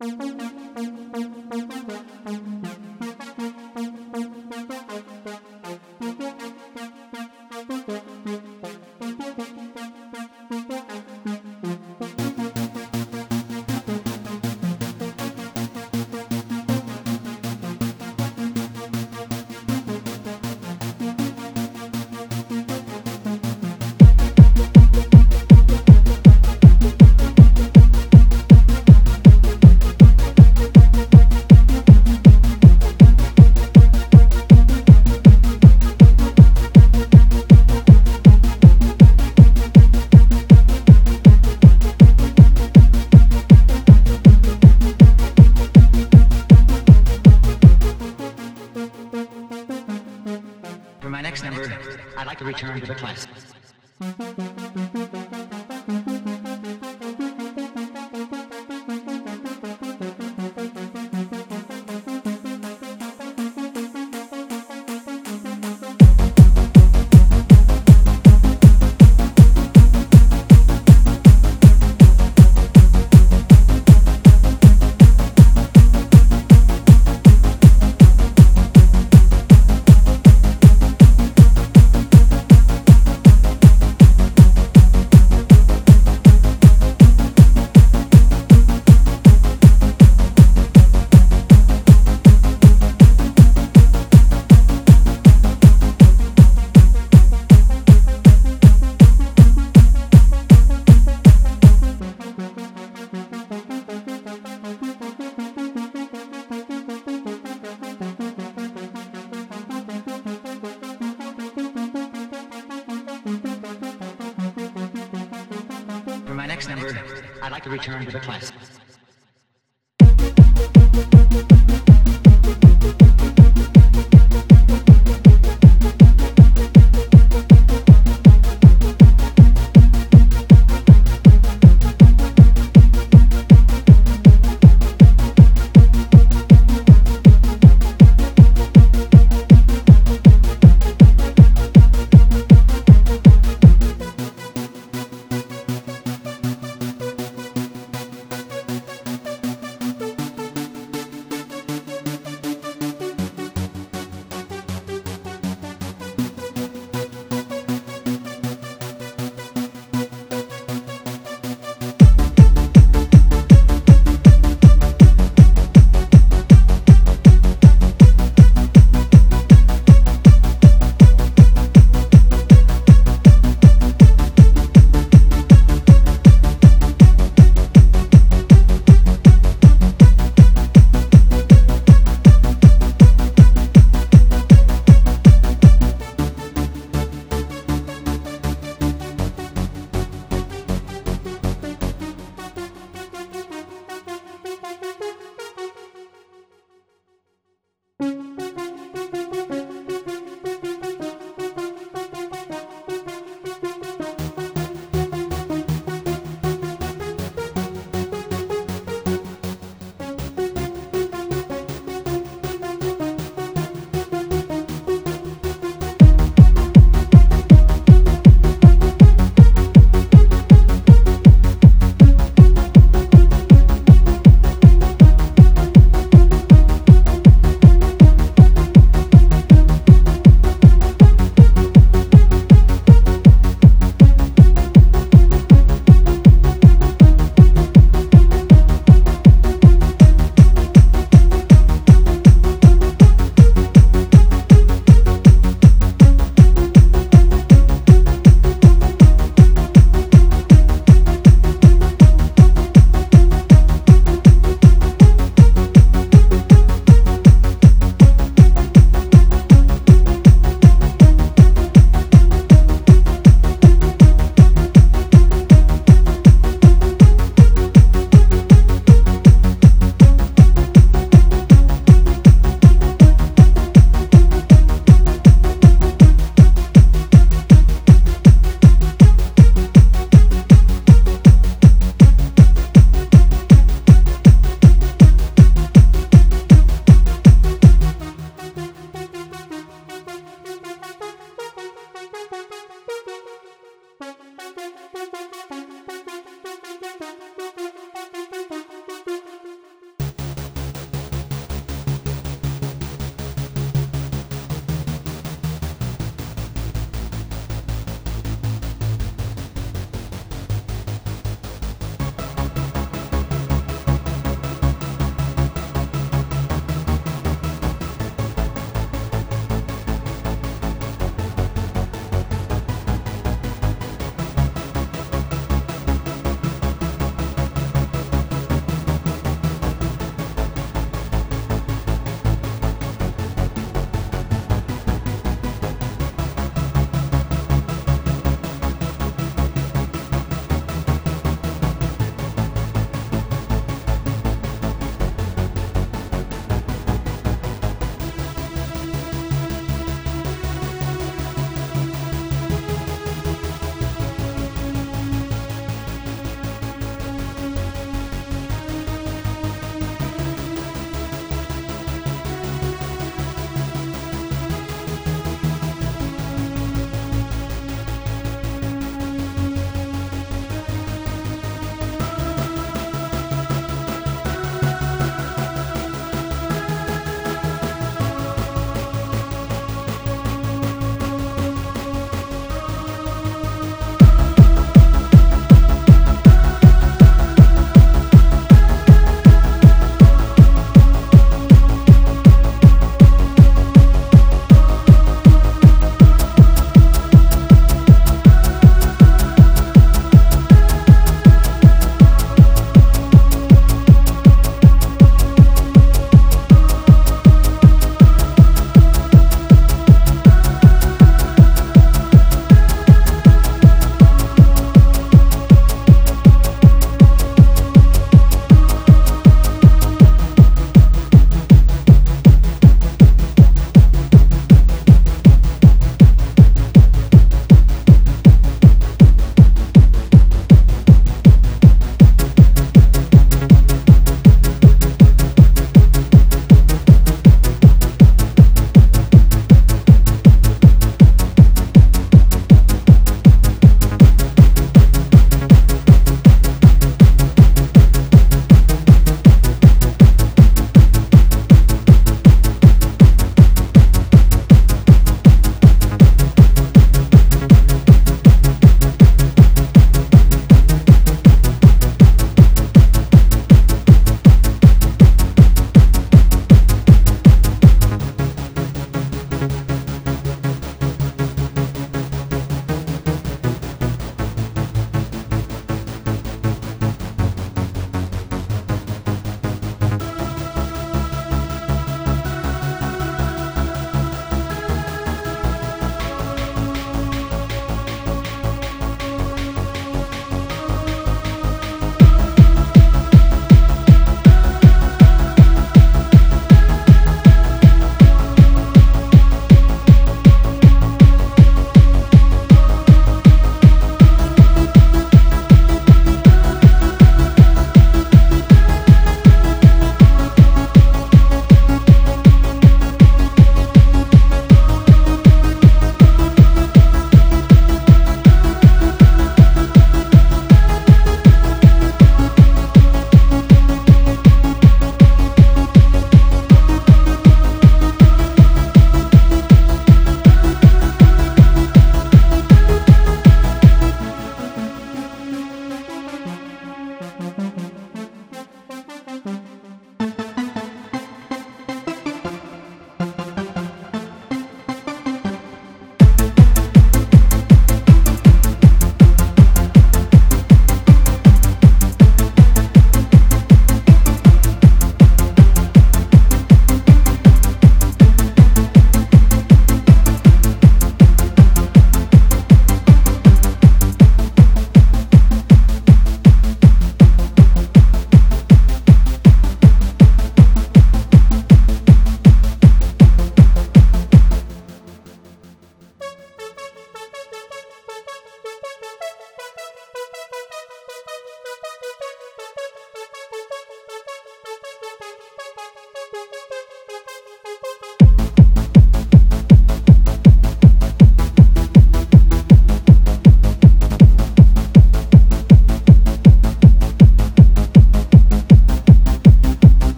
For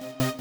you